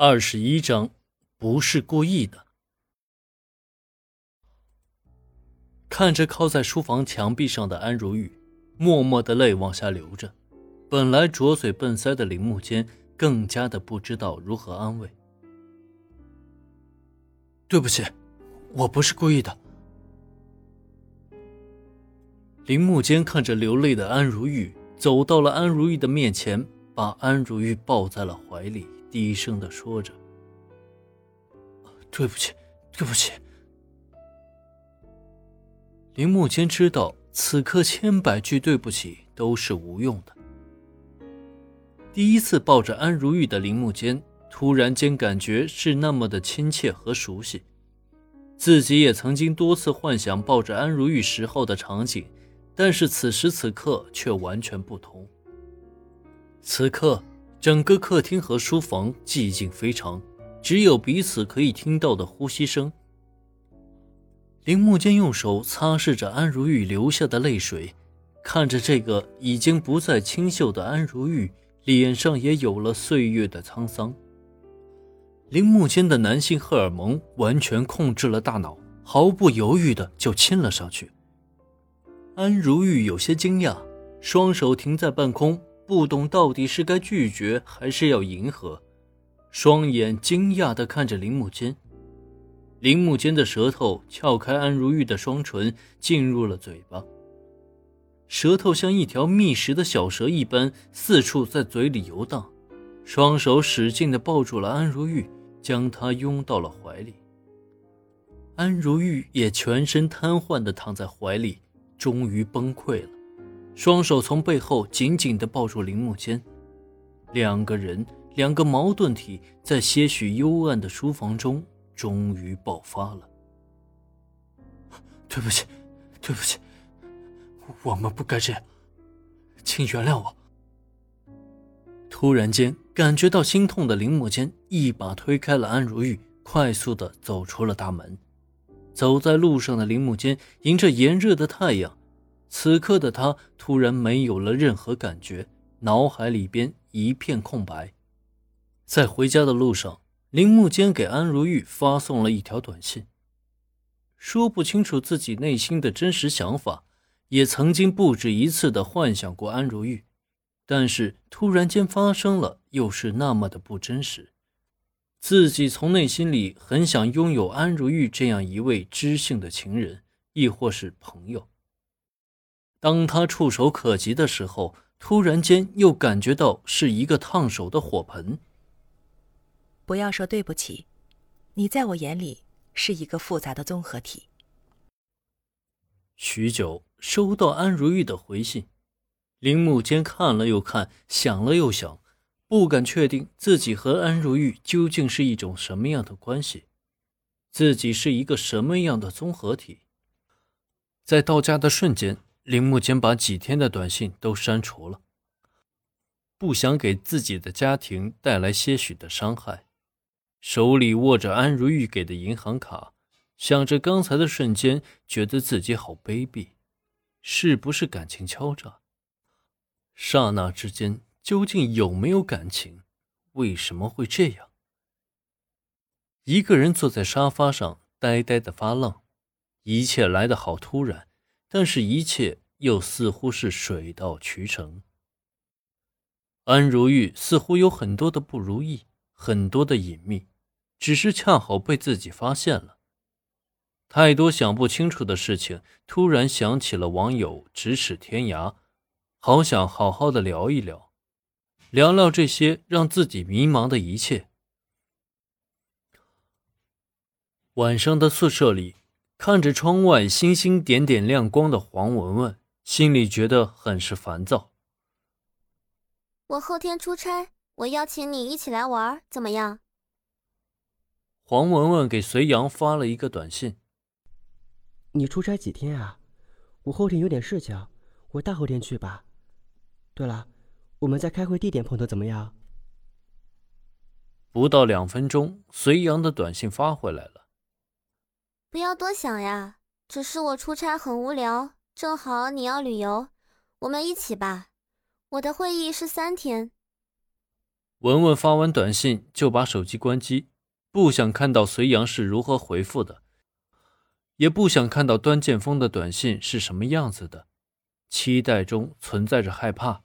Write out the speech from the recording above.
二十一章，不是故意的。看着靠在书房墙壁上的安如玉，默默的泪往下流着。本来拙嘴笨腮的林木间，更加的不知道如何安慰。对不起，我不是故意的。林木间看着流泪的安如玉，走到了安如玉的面前，把安如玉抱在了怀里。低声的说着：“对不起，对不起。”林木间知道，此刻千百句对不起都是无用的。第一次抱着安如玉的林木间，突然间感觉是那么的亲切和熟悉。自己也曾经多次幻想抱着安如玉时候的场景，但是此时此刻却完全不同。此刻。整个客厅和书房寂静非常，只有彼此可以听到的呼吸声。林木间用手擦拭着安如玉流下的泪水，看着这个已经不再清秀的安如玉，脸上也有了岁月的沧桑。林木间的男性荷尔蒙完全控制了大脑，毫不犹豫的就亲了上去。安如玉有些惊讶，双手停在半空。不懂到底是该拒绝还是要迎合，双眼惊讶地看着林木间。林木间的舌头撬开安如玉的双唇，进入了嘴巴。舌头像一条觅食的小蛇一般，四处在嘴里游荡。双手使劲地抱住了安如玉，将她拥到了怀里。安如玉也全身瘫痪地躺在怀里，终于崩溃了。双手从背后紧紧地抱住林木间，两个人，两个矛盾体，在些许幽暗的书房中终于爆发了。对不起，对不起，我们不该这样，请原谅我。突然间感觉到心痛的林木间一把推开了安如玉，快速地走出了大门。走在路上的林木间迎着炎热的太阳。此刻的他突然没有了任何感觉，脑海里边一片空白。在回家的路上，林木间给安如玉发送了一条短信，说不清楚自己内心的真实想法，也曾经不止一次的幻想过安如玉，但是突然间发生了，又是那么的不真实。自己从内心里很想拥有安如玉这样一位知性的情人，亦或是朋友。当他触手可及的时候，突然间又感觉到是一个烫手的火盆。不要说对不起，你在我眼里是一个复杂的综合体。许久，收到安如玉的回信，林木间看了又看，想了又想，不敢确定自己和安如玉究竟是一种什么样的关系，自己是一个什么样的综合体。在到家的瞬间。林木间把几天的短信都删除了，不想给自己的家庭带来些许的伤害。手里握着安如玉给的银行卡，想着刚才的瞬间，觉得自己好卑鄙，是不是感情敲诈？刹那之间，究竟有没有感情？为什么会这样？一个人坐在沙发上，呆呆的发愣，一切来得好突然。但是，一切又似乎是水到渠成。安如玉似乎有很多的不如意，很多的隐秘，只是恰好被自己发现了。太多想不清楚的事情，突然想起了网友咫尺天涯，好想好好的聊一聊，聊聊这些让自己迷茫的一切。晚上的宿舍里。看着窗外星星点点亮光的黄文文，心里觉得很是烦躁。我后天出差，我邀请你一起来玩，怎么样？黄文文给隋阳发了一个短信：“你出差几天啊？我后天有点事情，我大后天去吧。对了，我们在开会地点碰头怎么样？”不到两分钟，隋阳的短信发回来了。不要多想呀，只是我出差很无聊，正好你要旅游，我们一起吧。我的会议是三天。文文发完短信就把手机关机，不想看到隋阳是如何回复的，也不想看到端剑锋的短信是什么样子的，期待中存在着害怕。